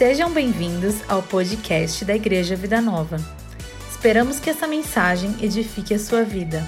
Sejam bem-vindos ao podcast da Igreja Vida Nova. Esperamos que essa mensagem edifique a sua vida.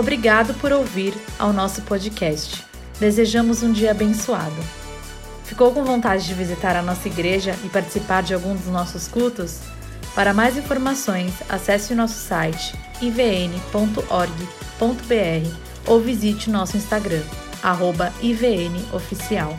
Obrigado por ouvir ao nosso podcast. Desejamos um dia abençoado. Ficou com vontade de visitar a nossa igreja e participar de algum dos nossos cultos? Para mais informações, acesse o nosso site ivn.org.br ou visite o nosso Instagram, ivnoficial.